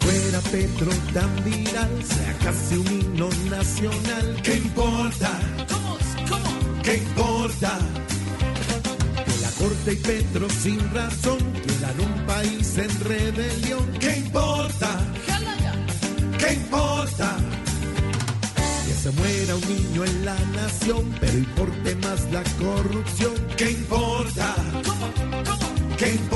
Fuera Petro tan viral sea casi un himno nacional. ¿Qué importa? ¿Qué importa? Que la Corte y Petro sin razón quieran un país en rebelión. ¿Qué importa? ¿Qué importa? Que se muera un niño en la nación, pero importe más la corrupción. ¿Qué importa? ¿Qué importa?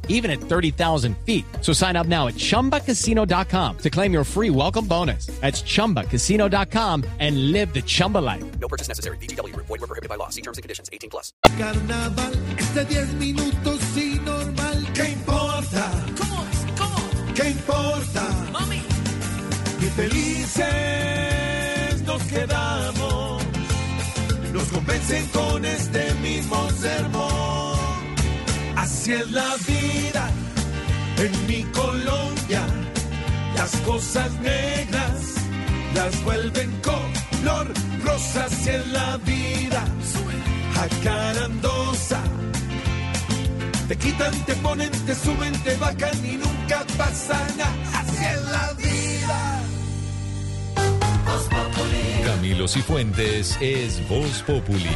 even at 30,000 feet. So sign up now at chumbacasino.com to claim your free welcome bonus. That's chumbacasino.com and live the Chumba life. No purchase necessary. VGW Group. Void were prohibited by law. See terms and conditions. 18 plus. carnaval, este 10 minutos y normal. ¿Qué importa? ¿Qué importa? Y felices nos quedamos. Nos convencen con este mismo sermón. Así es la vida en mi Colombia. Las cosas negras las vuelven color rosa. Así es la vida jacarandosa. Te quitan, te ponen, te suben, te bajan y nunca pasa nada. Así es la vida. Camilo Cifuentes es Voz Populi.